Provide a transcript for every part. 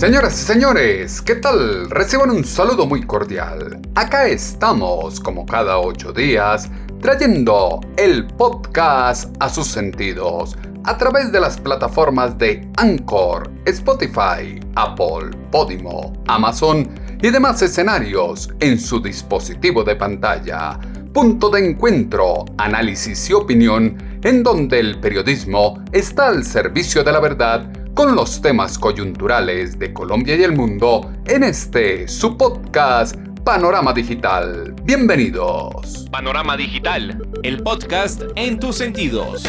Señoras y señores, ¿qué tal? Reciban un saludo muy cordial. Acá estamos, como cada ocho días, trayendo el podcast a sus sentidos a través de las plataformas de Anchor, Spotify, Apple, Podimo, Amazon y demás escenarios en su dispositivo de pantalla. Punto de encuentro, análisis y opinión en donde el periodismo está al servicio de la verdad con los temas coyunturales de Colombia y el mundo en este su podcast Panorama Digital. Bienvenidos. Panorama Digital, el podcast en tus sentidos.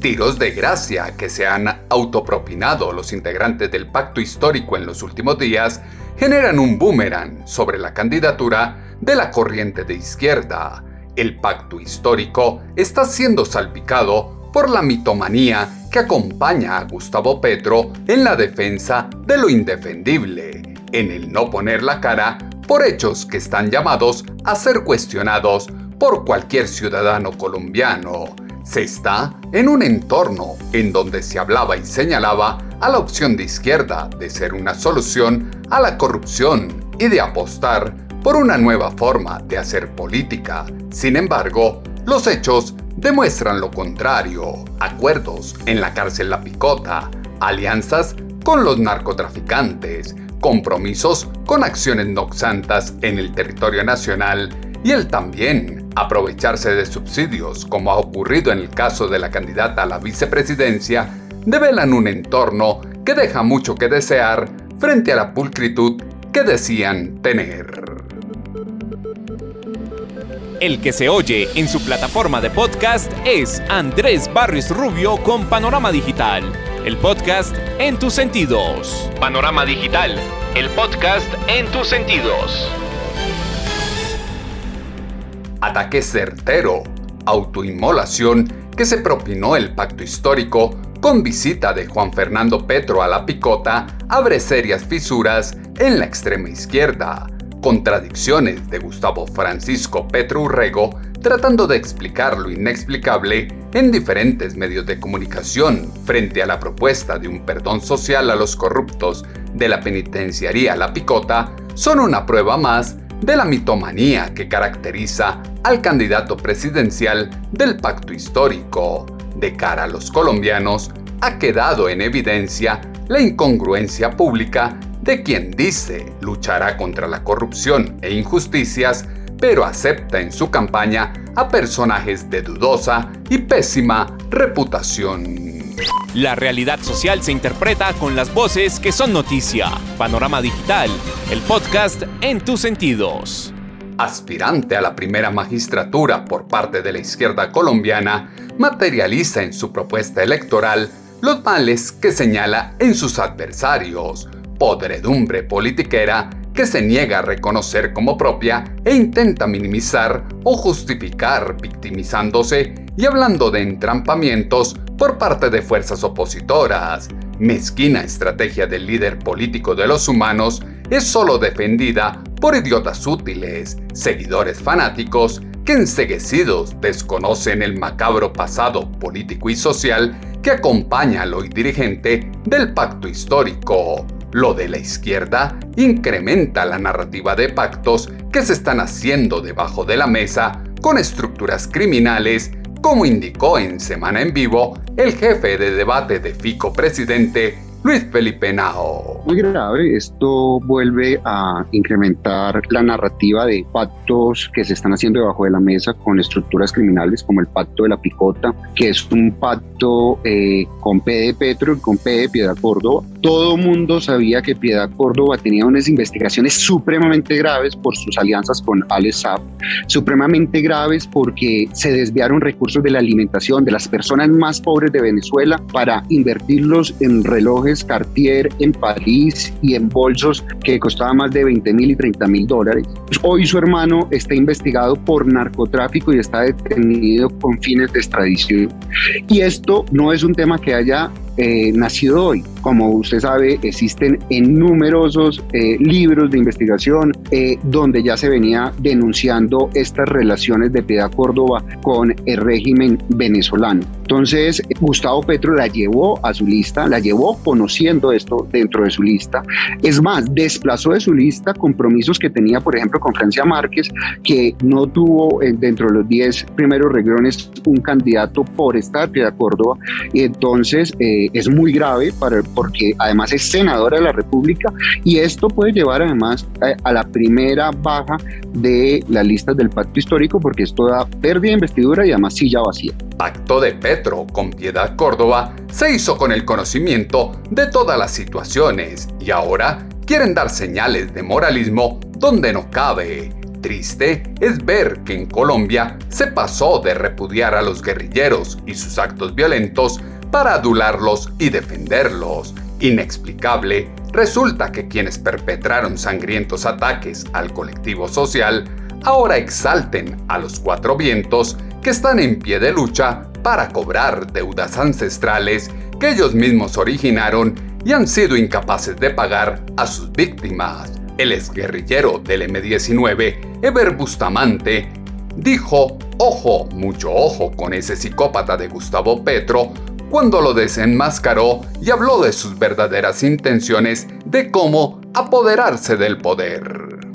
Tiros de gracia que se han autopropinado los integrantes del pacto histórico en los últimos días generan un boomerang sobre la candidatura de la corriente de izquierda. El pacto histórico está siendo salpicado por la mitomanía que acompaña a Gustavo Petro en la defensa de lo indefendible, en el no poner la cara por hechos que están llamados a ser cuestionados por cualquier ciudadano colombiano. Se está en un entorno en donde se hablaba y señalaba a la opción de izquierda de ser una solución a la corrupción y de apostar por una nueva forma de hacer política. Sin embargo, los hechos demuestran lo contrario. Acuerdos en la cárcel La Picota, alianzas con los narcotraficantes, compromisos con acciones noxantas en el territorio nacional y el también aprovecharse de subsidios, como ha ocurrido en el caso de la candidata a la vicepresidencia, develan un entorno que deja mucho que desear frente a la pulcritud que decían tener. El que se oye en su plataforma de podcast es Andrés Barrios Rubio con Panorama Digital, el podcast en tus sentidos. Panorama Digital, el podcast en tus sentidos. Ataque certero, autoinmolación que se propinó el pacto histórico con visita de Juan Fernando Petro a la picota abre serias fisuras en la extrema izquierda contradicciones de Gustavo Francisco Petro Urrego tratando de explicar lo inexplicable en diferentes medios de comunicación frente a la propuesta de un perdón social a los corruptos de la penitenciaría La Picota son una prueba más de la mitomanía que caracteriza al candidato presidencial del pacto histórico. De cara a los colombianos, ha quedado en evidencia la incongruencia pública de quien dice luchará contra la corrupción e injusticias, pero acepta en su campaña a personajes de dudosa y pésima reputación. La realidad social se interpreta con las voces que son noticia. Panorama Digital, el podcast en tus sentidos. Aspirante a la primera magistratura por parte de la izquierda colombiana, materializa en su propuesta electoral los males que señala en sus adversarios, podredumbre politiquera que se niega a reconocer como propia e intenta minimizar o justificar victimizándose y hablando de entrampamientos por parte de fuerzas opositoras. Mezquina estrategia del líder político de los humanos es solo defendida por idiotas útiles, seguidores fanáticos que enseguecidos desconocen el macabro pasado político y social que acompaña al hoy dirigente del pacto histórico. Lo de la izquierda incrementa la narrativa de pactos que se están haciendo debajo de la mesa con estructuras criminales, como indicó en Semana en Vivo el jefe de debate de Fico Presidente, Luis Felipe Nao. Muy grave, esto vuelve a incrementar la narrativa de pactos que se están haciendo debajo de la mesa con estructuras criminales como el pacto de la picota, que es un pacto eh, con P de Petro y con P de Piedad Córdoba. Todo mundo sabía que Piedad Córdoba tenía unas investigaciones supremamente graves por sus alianzas con Alex supremamente graves porque se desviaron recursos de la alimentación de las personas más pobres de Venezuela para invertirlos en relojes Cartier en París y en bolsos que costaba más de 20 mil y 30 mil dólares. Pues, hoy su hermano está investigado por narcotráfico y está detenido con fines de extradición. Y esto no es un tema que haya eh, nacido hoy. Como usted sabe, existen en numerosos eh, libros de investigación eh, donde ya se venía denunciando estas relaciones de Piedad Córdoba con el régimen venezolano. Entonces, Gustavo Petro la llevó a su lista, la llevó conociendo esto dentro de su lista. Es más, desplazó de su lista compromisos que tenía, por ejemplo, con Francia Márquez, que no tuvo dentro de los 10 primeros regrones un candidato por estar Piedad Córdoba. Y entonces, es muy grave para, porque además es senadora de la República y esto puede llevar además a, la primera baja de las listas del pacto histórico porque esto da pérdida de investidura y además silla vacía. Pacto de Petro con Piedad Córdoba se hizo con el conocimiento de todas las situaciones y ahora quieren dar señales de moralismo donde no cabe. Triste es ver que en Colombia se pasó de repudiar a los guerrilleros y sus actos violentos para adularlos y defenderlos. Inexplicable, resulta que quienes perpetraron sangrientos ataques al colectivo social ahora exalten a los cuatro vientos que están en pie de lucha para cobrar deudas ancestrales que ellos mismos originaron y han sido incapaces de pagar a sus víctimas. El exguerrillero del M-19, Eber Bustamante, dijo, ojo, mucho ojo con ese psicópata de Gustavo Petro, cuando lo desenmascaró y habló de sus verdaderas intenciones de cómo apoderarse del poder.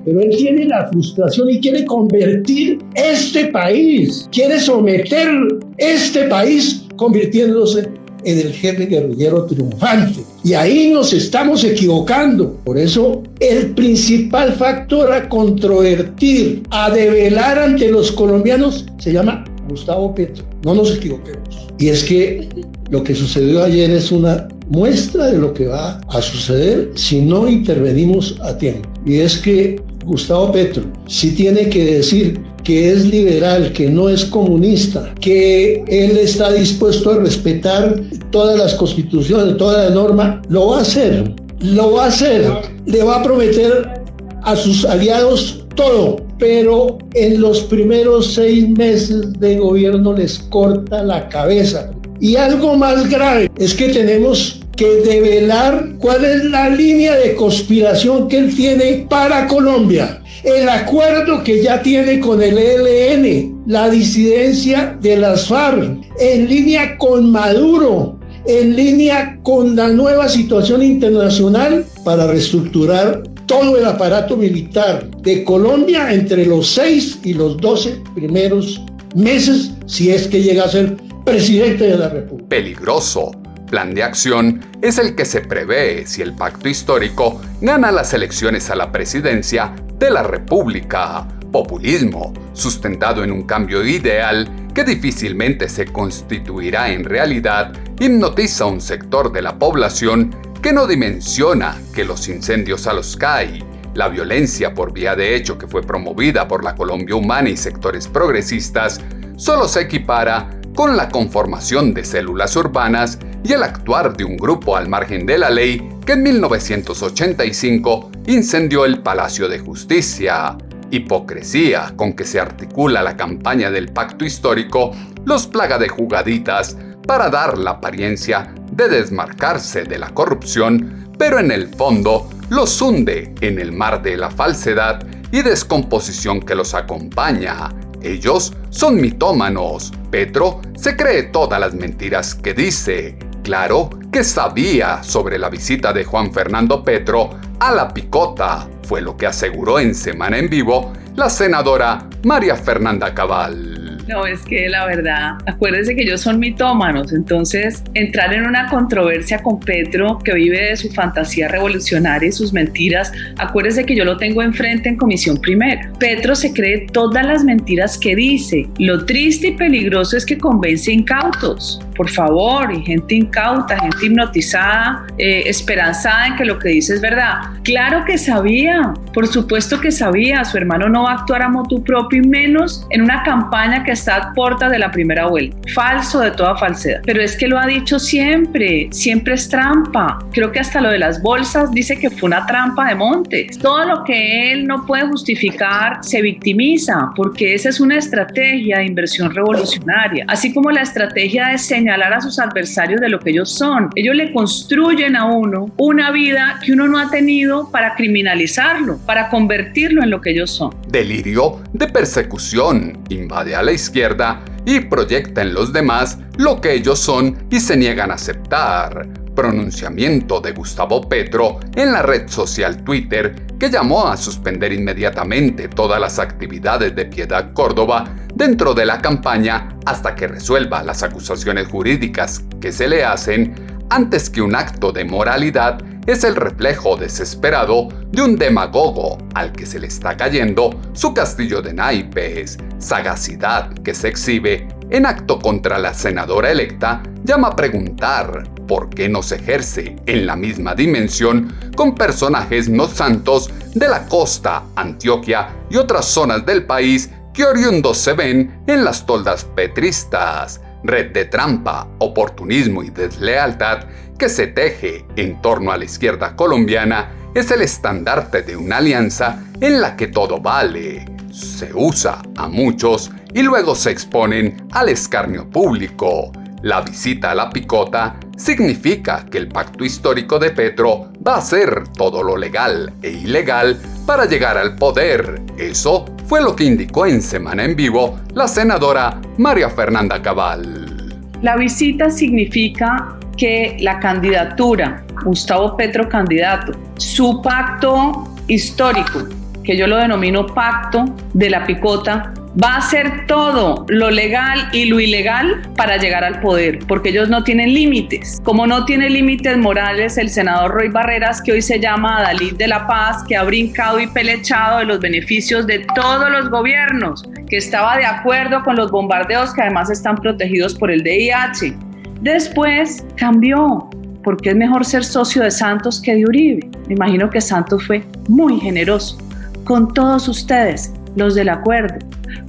Pero él tiene la frustración y quiere convertir este país, quiere someter este país convirtiéndose en el jefe guerrillero triunfante. Y ahí nos estamos equivocando. Por eso el principal factor a controvertir, a develar ante los colombianos, se llama Gustavo Petro. No nos equivoquemos. Y es que lo que sucedió ayer es una muestra de lo que va a suceder si no intervenimos a tiempo. Y es que Gustavo Petro si tiene que decir que es liberal, que no es comunista, que él está dispuesto a respetar todas las constituciones, toda la norma, lo va a hacer. Lo va a hacer. Le va a prometer a sus aliados todo, pero en los primeros seis meses de gobierno les corta la cabeza. Y algo más grave es que tenemos que develar cuál es la línea de conspiración que él tiene para Colombia. El acuerdo que ya tiene con el ELN, la disidencia de las FARC, en línea con Maduro, en línea con la nueva situación internacional para reestructurar todo el aparato militar de Colombia entre los 6 y los 12 primeros meses, si es que llega a ser presidente de la República. Peligroso. Plan de acción es el que se prevé si el pacto histórico gana las elecciones a la presidencia de la República. Populismo, sustentado en un cambio ideal que difícilmente se constituirá en realidad, hipnotiza a un sector de la población que no dimensiona que los incendios a los CAI, la violencia por vía de hecho que fue promovida por la Colombia Humana y sectores progresistas, solo se equipara con la conformación de células urbanas y el actuar de un grupo al margen de la ley que en 1985 incendió el Palacio de Justicia. Hipocresía con que se articula la campaña del pacto histórico los plaga de jugaditas para dar la apariencia de desmarcarse de la corrupción, pero en el fondo los hunde en el mar de la falsedad y descomposición que los acompaña. Ellos son mitómanos. Petro se cree todas las mentiras que dice. Claro que sabía sobre la visita de Juan Fernando Petro a la picota, fue lo que aseguró en Semana en Vivo la senadora María Fernanda Cabal. No, es que la verdad, acuérdense que ellos son mitómanos, entonces entrar en una controversia con Petro que vive de su fantasía revolucionaria y sus mentiras, acuérdense que yo lo tengo enfrente en comisión primera. Petro se cree todas las mentiras que dice. Lo triste y peligroso es que convence incautos, por favor, y gente incauta, gente hipnotizada, eh, esperanzada en que lo que dice es verdad. Claro que sabía, por supuesto que sabía, su hermano no va a actuar a motu propio y menos en una campaña que está a puerta de la primera vuelta. Falso de toda falsedad. Pero es que lo ha dicho siempre, siempre es trampa. Creo que hasta lo de las bolsas dice que fue una trampa de Montes. Todo lo que él no puede justificar se victimiza porque esa es una estrategia de inversión revolucionaria. Así como la estrategia de señalar a sus adversarios de lo que ellos son. Ellos le construyen a uno una vida que uno no ha tenido para criminalizarlo, para convertirlo en lo que ellos son. Delirio de persecución invade a la izquierda y proyecta en los demás lo que ellos son y se niegan a aceptar. Pronunciamiento de Gustavo Petro en la red social Twitter que llamó a suspender inmediatamente todas las actividades de Piedad Córdoba dentro de la campaña hasta que resuelva las acusaciones jurídicas que se le hacen antes que un acto de moralidad es el reflejo desesperado de un demagogo al que se le está cayendo su castillo de naipes. Sagacidad que se exhibe en acto contra la senadora electa llama a preguntar por qué no se ejerce en la misma dimensión con personajes no santos de la costa, Antioquia y otras zonas del país que oriundos se ven en las toldas petristas red de trampa, oportunismo y deslealtad que se teje en torno a la izquierda colombiana es el estandarte de una alianza en la que todo vale, se usa a muchos y luego se exponen al escarnio público. La visita a la picota significa que el pacto histórico de Petro va a ser todo lo legal e ilegal para llegar al poder. Eso fue lo que indicó en Semana en Vivo la senadora María Fernanda Cabal. La visita significa que la candidatura, Gustavo Petro candidato, su pacto histórico, que yo lo denomino pacto de la picota, va a hacer todo lo legal y lo ilegal para llegar al poder, porque ellos no tienen límites. Como no tiene límites morales, el senador Roy Barreras, que hoy se llama Dalí de la Paz, que ha brincado y pelechado de los beneficios de todos los gobiernos, que estaba de acuerdo con los bombardeos que además están protegidos por el DIH. Después cambió, porque es mejor ser socio de Santos que de Uribe. Me imagino que Santos fue muy generoso con todos ustedes, los del acuerdo,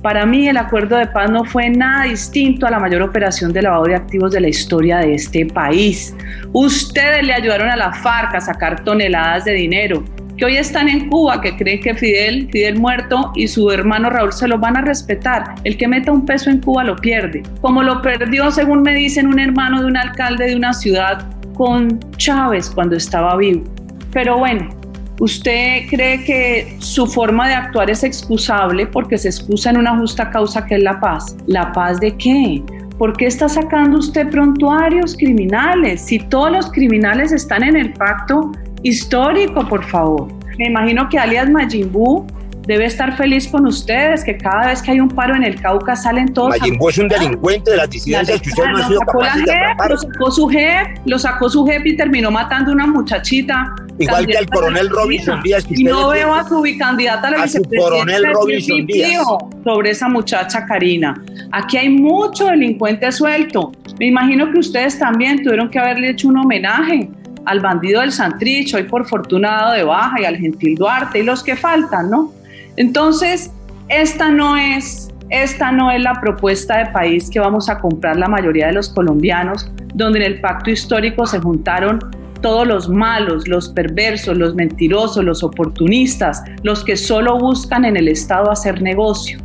para mí el acuerdo de paz no fue nada distinto a la mayor operación de lavado de activos de la historia de este país. Ustedes le ayudaron a la FARC a sacar toneladas de dinero que hoy están en Cuba, que creen que Fidel, Fidel muerto y su hermano Raúl se lo van a respetar. El que meta un peso en Cuba lo pierde. Como lo perdió, según me dicen, un hermano de un alcalde de una ciudad con Chávez cuando estaba vivo. Pero bueno, ¿Usted cree que su forma de actuar es excusable porque se excusa en una justa causa que es la paz? ¿La paz de qué? ¿Por qué está sacando usted prontuarios criminales? Si todos los criminales están en el pacto histórico, por favor. Me imagino que alias Majimbu debe estar feliz con ustedes, que cada vez que hay un paro en el Cauca salen todos. Mayimbo es un delincuente de las disidencias que usted no ha sido capaz de Lo sacó su jefe, lo sacó su jefe y terminó matando a una muchachita. Igual que al coronel Robinson Díaz. y no veo a su bicandidata a la vicepresidenta. coronel Robinson Díaz. Sobre esa muchacha Karina. Aquí hay mucho delincuente suelto. Me imagino que ustedes también tuvieron que haberle hecho un homenaje al bandido del Santricho, hoy por fortunado de baja, y al Gentil Duarte, y los que faltan, ¿no? Entonces, esta no es esta no es la propuesta de país que vamos a comprar la mayoría de los colombianos, donde en el pacto histórico se juntaron todos los malos, los perversos, los mentirosos, los oportunistas, los que solo buscan en el Estado hacer negocio.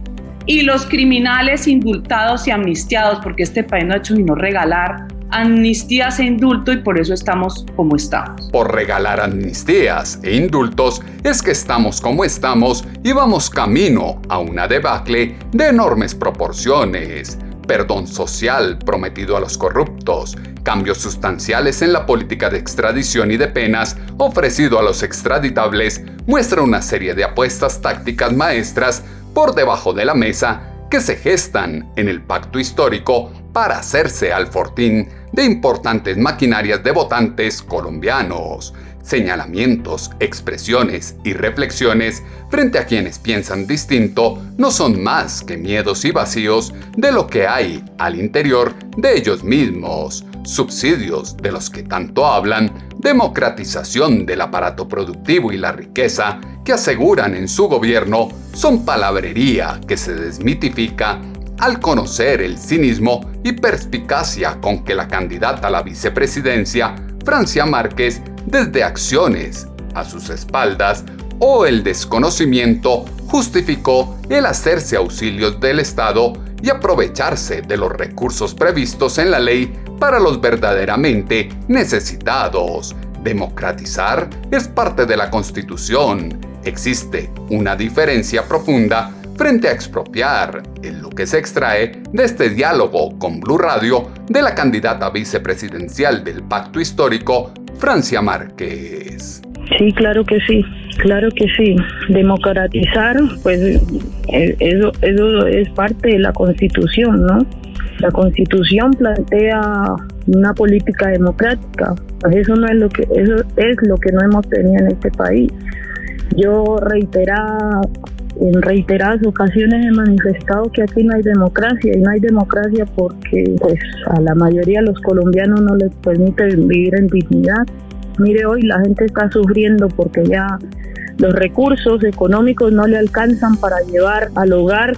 Y los criminales indultados y amnistiados, porque este país no ha hecho no regalar amnistías e indulto y por eso estamos como estamos. Por regalar amnistías e indultos es que estamos como estamos y vamos camino a una debacle de enormes proporciones. Perdón social prometido a los corruptos, cambios sustanciales en la política de extradición y de penas ofrecido a los extraditables, muestra una serie de apuestas tácticas maestras por debajo de la mesa que se gestan en el pacto histórico para hacerse al fortín de importantes maquinarias de votantes colombianos, señalamientos, expresiones y reflexiones frente a quienes piensan distinto no son más que miedos y vacíos de lo que hay al interior de ellos mismos, subsidios de los que tanto hablan, democratización del aparato productivo y la riqueza que aseguran en su gobierno son palabrería que se desmitifica al conocer el cinismo y perspicacia con que la candidata a la vicepresidencia, Francia Márquez, desde acciones a sus espaldas o el desconocimiento justificó el hacerse auxilios del Estado y aprovecharse de los recursos previstos en la ley para los verdaderamente necesitados. Democratizar es parte de la Constitución. Existe una diferencia profunda frente a expropiar, en lo que se extrae de este diálogo con Blue Radio de la candidata vicepresidencial del Pacto Histórico, Francia Márquez. Sí, claro que sí, claro que sí. Democratizar, pues eh, eso, eso es parte de la Constitución, ¿no? La Constitución plantea una política democrática. Pues eso no es lo que eso es lo que no hemos tenido en este país. Yo reiteraba en reiteradas ocasiones he manifestado que aquí no hay democracia y no hay democracia porque pues a la mayoría de los colombianos no les permite vivir en dignidad. Mire, hoy la gente está sufriendo porque ya los recursos económicos no le alcanzan para llevar al hogar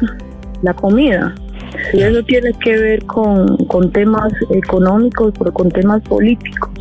la comida. Y eso tiene que ver con, con temas económicos, pero con temas políticos.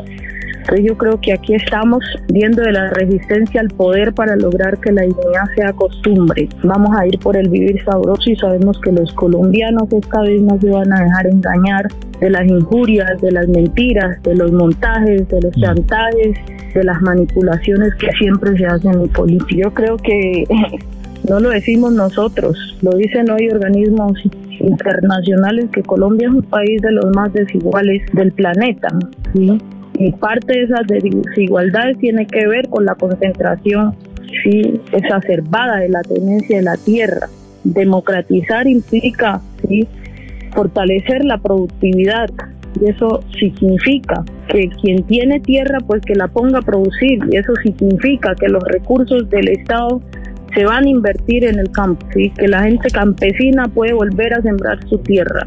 Entonces yo creo que aquí estamos viendo de la resistencia al poder para lograr que la dignidad sea costumbre. Vamos a ir por el vivir sabroso y sabemos que los colombianos esta vez no se van a dejar engañar de las injurias, de las mentiras, de los montajes, de los mm. chantajes, de las manipulaciones que siempre se hacen en política. Yo creo que no lo decimos nosotros, lo dicen hoy organismos internacionales que Colombia es un país de los más desiguales del planeta. ¿sí? Y parte de esas desigualdades tiene que ver con la concentración ¿sí? exacerbada de la tenencia de la tierra. Democratizar implica ¿sí? fortalecer la productividad y eso significa que quien tiene tierra pues que la ponga a producir y eso significa que los recursos del Estado se van a invertir en el campo, ¿sí? que la gente campesina puede volver a sembrar su tierra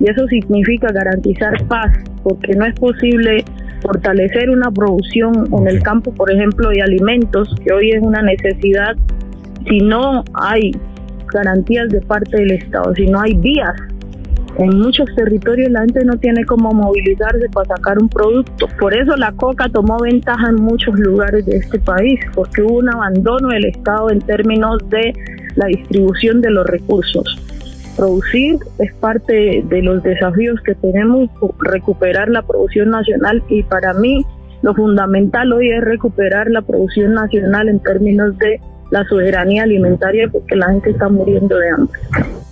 y eso significa garantizar paz porque no es posible fortalecer una producción en el campo, por ejemplo, de alimentos, que hoy es una necesidad, si no hay garantías de parte del Estado, si no hay vías. En muchos territorios la gente no tiene cómo movilizarse para sacar un producto. Por eso la coca tomó ventaja en muchos lugares de este país, porque hubo un abandono del Estado en términos de la distribución de los recursos producir es parte de los desafíos que tenemos, recuperar la producción nacional y para mí lo fundamental hoy es recuperar la producción nacional en términos de la soberanía alimentaria porque la gente está muriendo de hambre.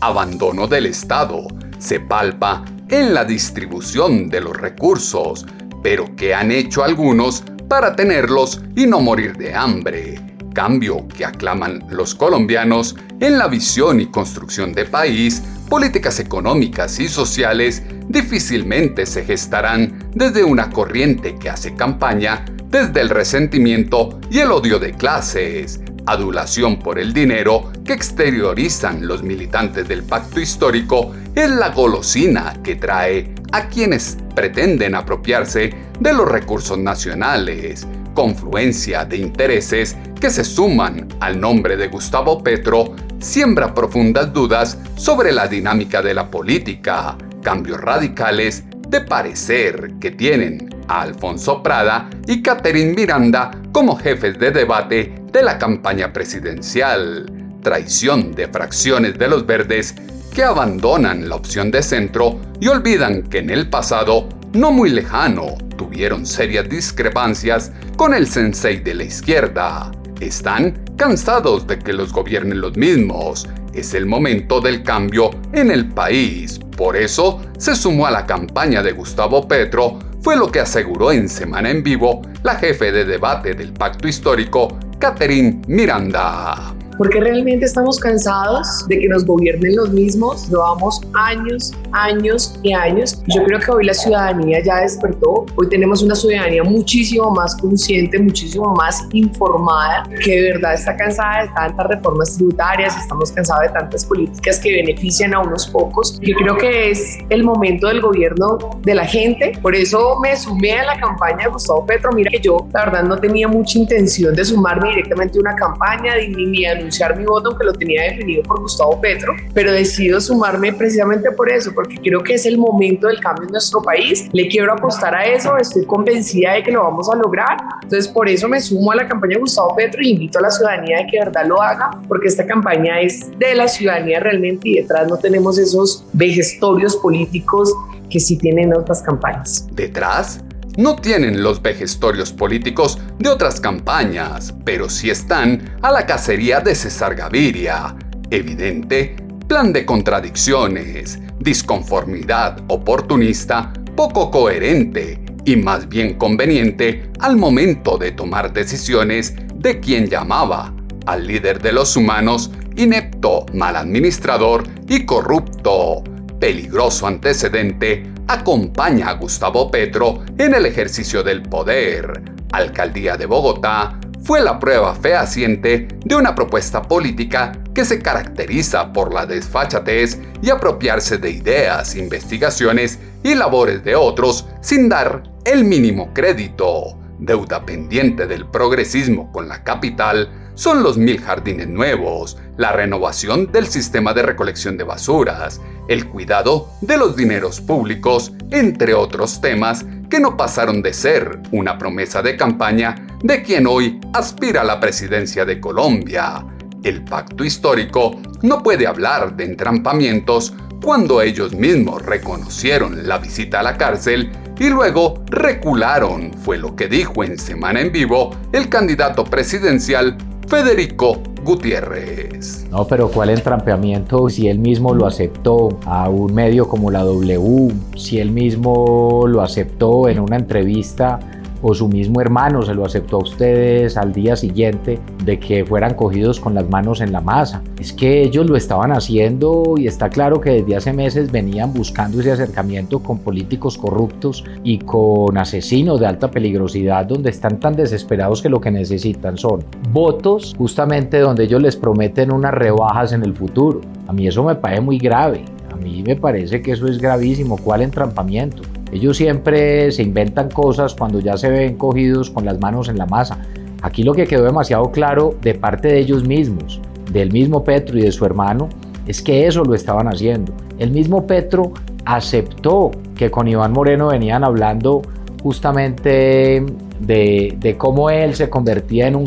Abandono del Estado se palpa en la distribución de los recursos, pero ¿qué han hecho algunos para tenerlos y no morir de hambre? Cambio que aclaman los colombianos en la visión y construcción de país, políticas económicas y sociales difícilmente se gestarán desde una corriente que hace campaña desde el resentimiento y el odio de clases, adulación por el dinero que exteriorizan los militantes del pacto histórico es la golosina que trae a quienes pretenden apropiarse de los recursos nacionales, confluencia de intereses que se suman al nombre de Gustavo Petro, siembra profundas dudas sobre la dinámica de la política, cambios radicales de parecer que tienen a Alfonso Prada y Catherine Miranda como jefes de debate de la campaña presidencial, traición de fracciones de los verdes que abandonan la opción de centro y olvidan que en el pasado, no muy lejano, tuvieron serias discrepancias con el sensei de la izquierda. Están cansados de que los gobiernen los mismos. Es el momento del cambio en el país. Por eso se sumó a la campaña de Gustavo Petro, fue lo que aseguró en Semana en Vivo la jefe de debate del pacto histórico, Catherine Miranda. Porque realmente estamos cansados de que nos gobiernen los mismos. Llevamos años, años y años. Yo creo que hoy la ciudadanía ya despertó. Hoy tenemos una ciudadanía muchísimo más consciente, muchísimo más informada, que de verdad está cansada de tantas reformas tributarias, estamos cansados de tantas políticas que benefician a unos pocos. Yo creo que es el momento del gobierno de la gente. Por eso me sumé a la campaña de Gustavo Petro. Mira que yo, la verdad, no tenía mucha intención de sumarme directamente a una campaña ni, ni anunciar mi voto, aunque lo tenía definido por Gustavo Petro, pero decido sumarme precisamente por eso, porque creo que es el momento del cambio en nuestro país. Le quiero apostar a eso, estoy convencida de que lo vamos a lograr. Entonces, por eso me sumo a la campaña de Gustavo Petro y invito a la ciudadanía de que de verdad lo haga, porque esta campaña es de la ciudadanía realmente y detrás no tenemos esos vejestorios políticos que sí tienen otras campañas. Detrás no tienen los vejestorios políticos de otras campañas, pero sí están a la cacería de César Gaviria. Evidente plan de contradicciones, disconformidad oportunista, poco coherente y más bien conveniente al momento de tomar decisiones de quien llamaba al líder de los humanos inepto, mal administrador y corrupto. Peligroso antecedente acompaña a Gustavo Petro en el ejercicio del poder. Alcaldía de Bogotá fue la prueba fehaciente de una propuesta política que se caracteriza por la desfachatez y apropiarse de ideas, investigaciones y labores de otros sin dar el mínimo crédito. Deuda pendiente del progresismo con la capital son los mil jardines nuevos, la renovación del sistema de recolección de basuras, el cuidado de los dineros públicos, entre otros temas que no pasaron de ser una promesa de campaña de quien hoy aspira a la presidencia de Colombia. El pacto histórico no puede hablar de entrampamientos cuando ellos mismos reconocieron la visita a la cárcel y luego recularon, fue lo que dijo en Semana en Vivo el candidato presidencial Federico Gutiérrez. No, pero ¿cuál entrampeamiento si él mismo lo aceptó a un medio como la W? Si él mismo lo aceptó en una entrevista o su mismo hermano se lo aceptó a ustedes al día siguiente de que fueran cogidos con las manos en la masa. Es que ellos lo estaban haciendo y está claro que desde hace meses venían buscando ese acercamiento con políticos corruptos y con asesinos de alta peligrosidad donde están tan desesperados que lo que necesitan son votos justamente donde ellos les prometen unas rebajas en el futuro. A mí eso me parece muy grave. A mí me parece que eso es gravísimo. ¿Cuál entrampamiento? Ellos siempre se inventan cosas cuando ya se ven cogidos con las manos en la masa. Aquí lo que quedó demasiado claro de parte de ellos mismos, del mismo Petro y de su hermano, es que eso lo estaban haciendo. El mismo Petro aceptó que con Iván Moreno venían hablando justamente de, cómo él se convertía en un,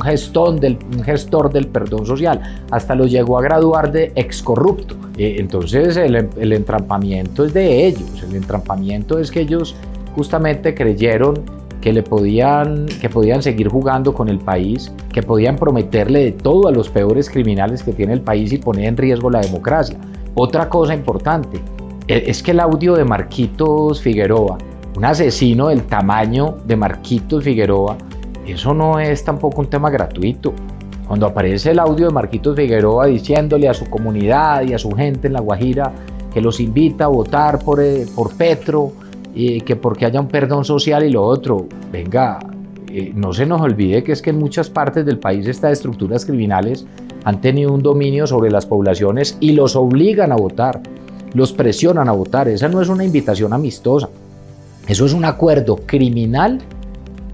del, un gestor del perdón social. Hasta lo llegó a graduar de excorrupto. Eh, entonces el, el entrampamiento es de ellos. El entrampamiento es que ellos justamente creyeron que le podían que podían seguir jugando con el país, que podían prometerle de todo a los peores criminales que tiene el país y poner en riesgo la democracia. Otra cosa importante e, es que el audio de Marquitos Figueroa un asesino del tamaño de Marquitos Figueroa, eso no es tampoco un tema gratuito. Cuando aparece el audio de Marquitos Figueroa diciéndole a su comunidad y a su gente en La Guajira que los invita a votar por, eh, por Petro, y que porque haya un perdón social y lo otro, venga, eh, no se nos olvide que es que en muchas partes del país estas estructuras criminales han tenido un dominio sobre las poblaciones y los obligan a votar, los presionan a votar. Esa no es una invitación amistosa. Eso es un acuerdo criminal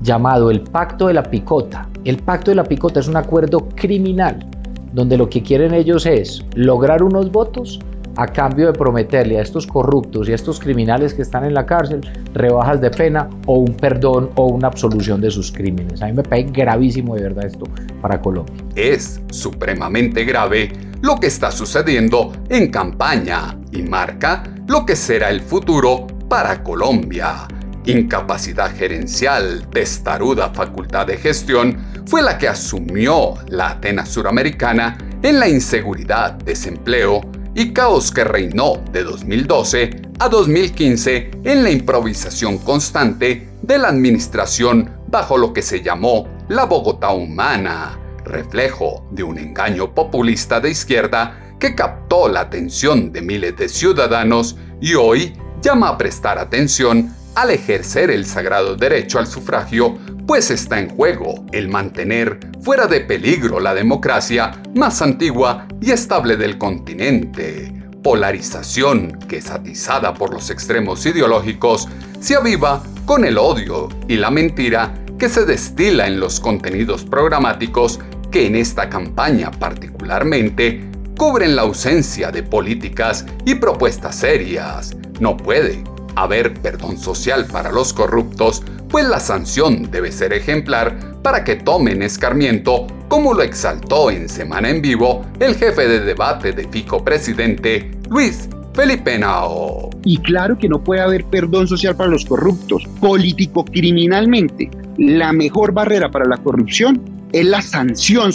llamado el Pacto de la Picota. El Pacto de la Picota es un acuerdo criminal donde lo que quieren ellos es lograr unos votos a cambio de prometerle a estos corruptos y a estos criminales que están en la cárcel rebajas de pena o un perdón o una absolución de sus crímenes. A mí me parece gravísimo de verdad esto para Colombia. Es supremamente grave lo que está sucediendo en campaña y marca lo que será el futuro para Colombia. Incapacidad gerencial, testaruda facultad de gestión fue la que asumió la Atenas suramericana en la inseguridad, desempleo y caos que reinó de 2012 a 2015 en la improvisación constante de la administración bajo lo que se llamó la Bogotá humana, reflejo de un engaño populista de izquierda que captó la atención de miles de ciudadanos y hoy llama a prestar atención al ejercer el sagrado derecho al sufragio, pues está en juego el mantener fuera de peligro la democracia más antigua y estable del continente. Polarización que es atizada por los extremos ideológicos se aviva con el odio y la mentira que se destila en los contenidos programáticos que en esta campaña particularmente cubren la ausencia de políticas y propuestas serias. No puede haber perdón social para los corruptos, pues la sanción debe ser ejemplar para que tomen escarmiento, como lo exaltó en Semana en Vivo el jefe de debate de FICO presidente, Luis Felipe Nao. Y claro que no puede haber perdón social para los corruptos. Político criminalmente, la mejor barrera para la corrupción es la sanción.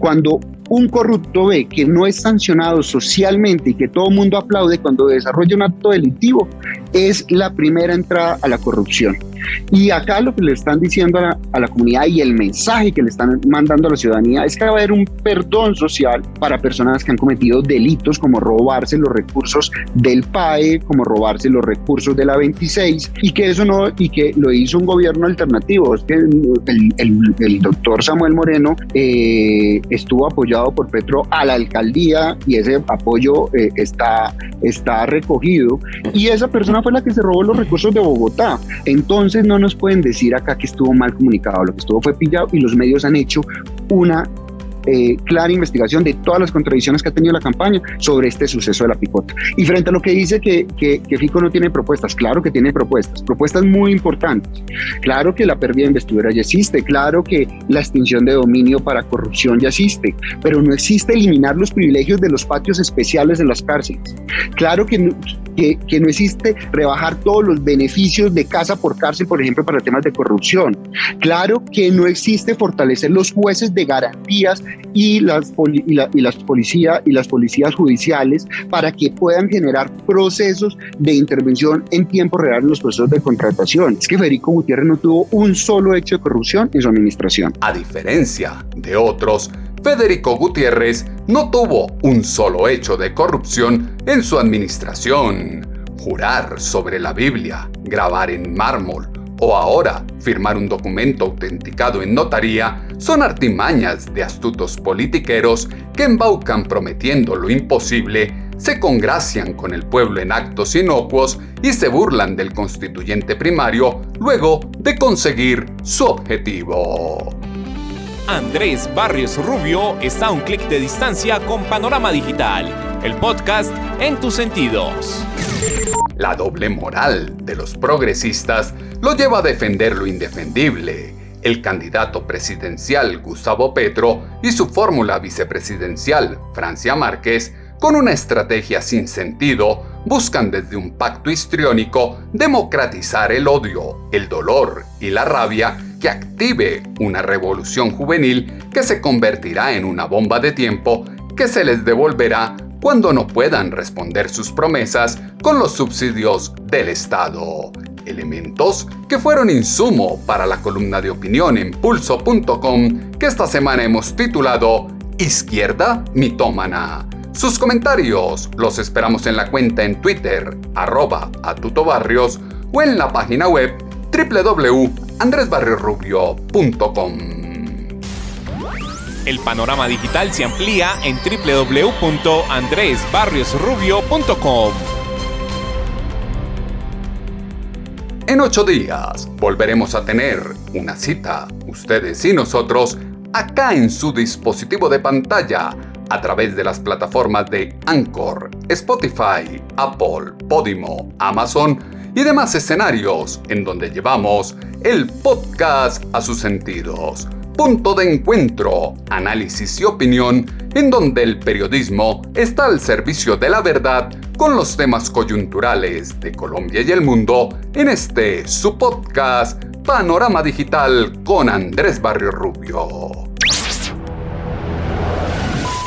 Cuando un corrupto ve que no es sancionado socialmente y que todo el mundo aplaude cuando desarrolla un acto delictivo, es la primera entrada a la corrupción. Y acá lo que le están diciendo a la, comunidad y el mensaje que le están mandando a la ciudadanía es que va a haber un perdón social para personas que han cometido delitos como robarse los recursos del PAE, como robarse los recursos de la 26 y que eso no, y que lo hizo un gobierno alternativo. Es que el, doctor Samuel Moreno eh, estuvo apoyado por Petro a la alcaldía y ese apoyo eh, está, está recogido y esa persona fue la que se robó los recursos de Bogotá. Entonces, no nos pueden decir acá que estuvo mal comunicado, lo que estuvo fue pillado y los medios han hecho una eh, clara investigación de todas las contradicciones que ha tenido la campaña sobre este suceso de la picota. Y frente a lo que dice que, que, Fico no tiene propuestas, claro que tiene propuestas, propuestas muy importantes. Claro que la pérdida de investidura ya existe, claro que la extinción de dominio para corrupción ya existe, pero no existe eliminar los privilegios de los patios especiales de las cárceles. Claro que, que, no existe rebajar todos los beneficios de casa por cárcel, por ejemplo, para temas de corrupción. Claro que no existe fortalecer los jueces de garantías y las, y, las policías y las policías judiciales para que puedan generar procesos de intervención en tiempo real en los procesos de contratación. Es que Federico Gutiérrez no tuvo un solo hecho de corrupción en su administración. A diferencia de otros, Federico Gutiérrez no tuvo un solo hecho de corrupción en su administración. Jurar sobre la Biblia, grabar en mármol o ahora firmar un documento autenticado en notaría son artimañas de astutos politiqueros que embaucan prometiendo lo imposible, se congracian con el pueblo en actos inocuos y se burlan del constituyente primario luego de conseguir su objetivo. Andrés Barrios Rubio está a un clic de distancia con Panorama Digital, el podcast en tus sentidos. La doble moral de los progresistas lo lleva a defender lo indefendible. El candidato presidencial Gustavo Petro y su fórmula vicepresidencial Francia Márquez, con una estrategia sin sentido, buscan desde un pacto histriónico democratizar el odio, el dolor y la rabia que active una revolución juvenil que se convertirá en una bomba de tiempo que se les devolverá cuando no puedan responder sus promesas con los subsidios del Estado. Elementos que fueron insumo para la columna de opinión en pulso.com que esta semana hemos titulado Izquierda mitómana. Sus comentarios los esperamos en la cuenta en Twitter, arroba atutobarrios o en la página web www.andresbarriosrubio.com. El panorama digital se amplía en www.andresbarriosrubio.com. En ocho días volveremos a tener una cita, ustedes y nosotros, acá en su dispositivo de pantalla, a través de las plataformas de Anchor, Spotify, Apple, Podimo, Amazon, y demás escenarios en donde llevamos el podcast a sus sentidos. Punto de encuentro, análisis y opinión en donde el periodismo está al servicio de la verdad con los temas coyunturales de Colombia y el mundo en este su podcast Panorama Digital con Andrés Barrio Rubio.